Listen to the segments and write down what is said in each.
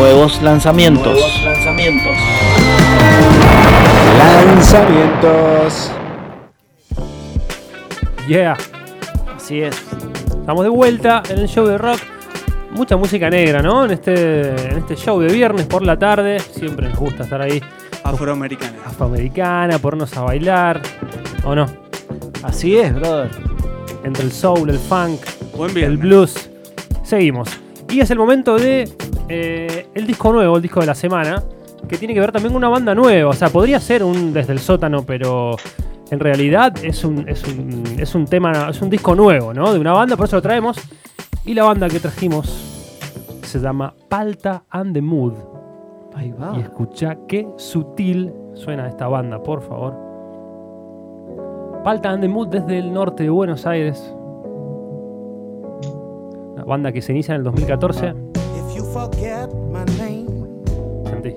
Nuevos lanzamientos. lanzamientos. Lanzamientos. Yeah. Así es. Estamos de vuelta en el show de rock. Mucha música negra, ¿no? En este, en este show de viernes por la tarde. Siempre nos gusta estar ahí. Afroamericana. Afroamericana, ponernos a bailar. ¿O no? Así es, brother. Entre el soul, el funk, Buen el blues. Seguimos. Y es el momento de eh, el disco nuevo, el disco de la semana, que tiene que ver también con una banda nueva. O sea, podría ser un desde el sótano, pero en realidad es un, es un, es un tema, es un disco nuevo, ¿no? De una banda, por eso lo traemos. Y la banda que trajimos se llama Palta and the Mood. Ahí va. Y escucha qué sutil suena esta banda, por favor. Palta and the Mood desde el norte de Buenos Aires. Una banda que se inicia en el 2014. Forget my name, Sentí.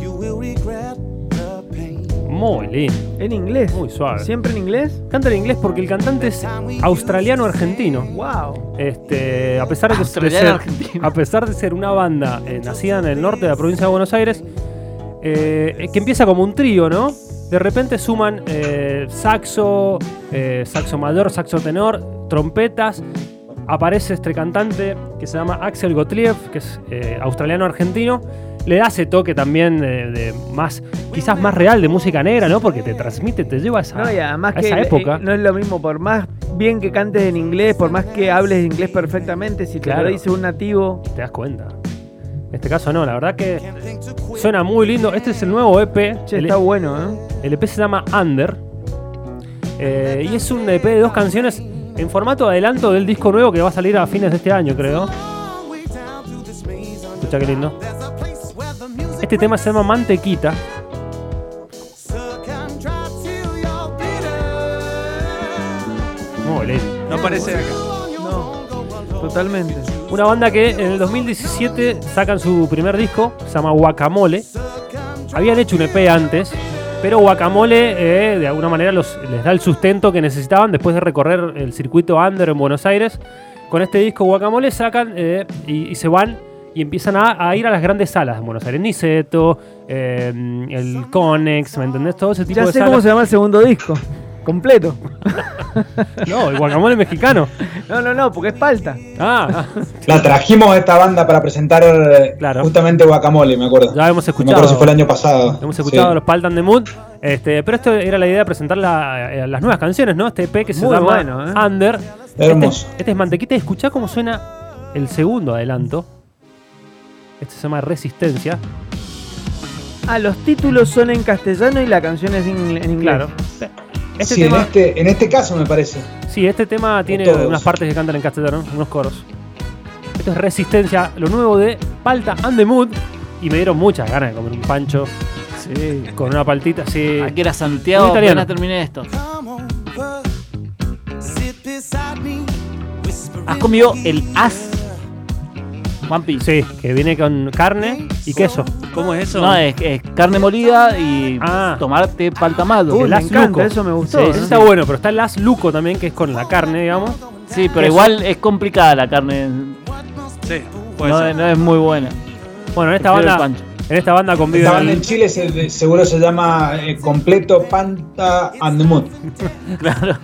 you will regret the pain. Muy lindo, En inglés. muy suave. ¿Siempre en inglés? Canta en inglés porque el cantante es australiano-argentino. ¡Wow! Este, a pesar de, que- de Australiano ser, argentino. a pesar de ser una banda eh, nacida en el norte de la provincia de Buenos Aires, eh, que empieza como un trío, ¿no? De repente suman eh, saxo, eh, saxo mayor, saxo tenor, trompetas. Aparece este cantante que se llama Axel Gottlieb, que es eh, australiano-argentino. Le da ese toque también de, de más, quizás más real de música negra, ¿no? Porque te transmite, te lleva a esa, No, y además a que esa eh, época. no es lo mismo, por más bien que cantes en inglés, por más que hables inglés perfectamente, si te Claro. lo dice un nativo. te das cuenta. En este caso no, la verdad que suena muy lindo. Este es el nuevo EP. Che, el, está bueno, ¿eh? el EP se llama Under. Eh, y es un EP de dos canciones en formato adelanto del disco nuevo que va a salir a fines de este año, creo. Escucha qué lindo. Este tema se llama Mantequita. Muy lindo. No aparece acá. No, totalmente. Una banda que en el 2017 sacan su primer disco, se llama Guacamole. Habían hecho un EP antes, pero Guacamole eh, de alguna manera los- les da el sustento que necesitaban después de recorrer el circuito under en Buenos Aires. Con este disco Guacamole sacan eh, y, y se van y empiezan a, a ir a las grandes salas de Buenos Aires. Niceto, eh, el Conex, ¿me entendés? Todo ese tipo Ya de sé salas. cómo se llama el segundo disco. Completo. No, el Guacamole mexicano. No, no, no, porque es palta. Ah, La trajimos a esta banda para presentar eh, Claro. justamente Guacamole, me acuerdo. ya hemos No me escuchado. acuerdo si fue el año pasado. Hemos escuchado Sí. los Paltan de Mood. Este, pero esto era la idea de presentar la- eh, las nuevas canciones, ¿no? Este EP que se Muy llama bueno, ¿eh? Under. Hermoso. Este, este es Mantequita. y Escuchá cómo suena el segundo adelanto. Este se llama Resistencia. Ah, los títulos son en castellano y la canción es en, en inglés. Claro. Este sí, en, este, en este caso me parece. sí, este tema tiene unas partes que cantan en castellano, unos coros. Esto es Resistencia, lo nuevo de Palta and the Mood. Y me dieron muchas ganas de comer un pancho Sí. con una paltita así. Aquí era Santiago, apenas terminé esto. ¿Has comido el as? Juanpi. Sí, que viene con carne y queso. ¿Cómo es eso? No, es, es carne molida y Ah. tomarte paltamado. Uy, El me as encanta, luco. eso me gustó. Sí, ese está bueno, pero está el as luco también, que es con la carne, digamos. Sí, pero Eso. igual es complicada la carne. Sí, puede No, ser. no es muy buena. Bueno, en esta Prefiero el banda, pancho. en esta banda Esta conviven. banda en Chile se- seguro se llama eh, Completo Panta and the Mood. Claro.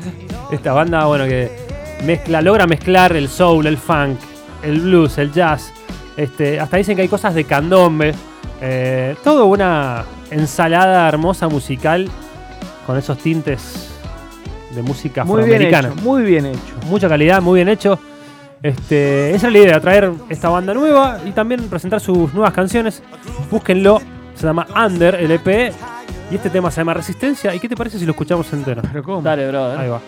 Esta banda, bueno, que mezcla, logra mezclar el soul, el funk, el blues, el jazz. Este, hasta dicen que hay cosas de candombe. Eh, todo una ensalada hermosa musical con esos tintes de música Muy bien afroamericana. hecho, muy bien hecho. Mucha calidad, muy bien hecho. Este, esa es la idea, traer esta banda nueva y también presentar sus nuevas canciones. Búsquenlo, se llama Under, el EP. Y este tema se llama Resistencia. ¿Y qué te parece si lo escuchamos entero? Pero ¿cómo? Dale, brother. Ahí va.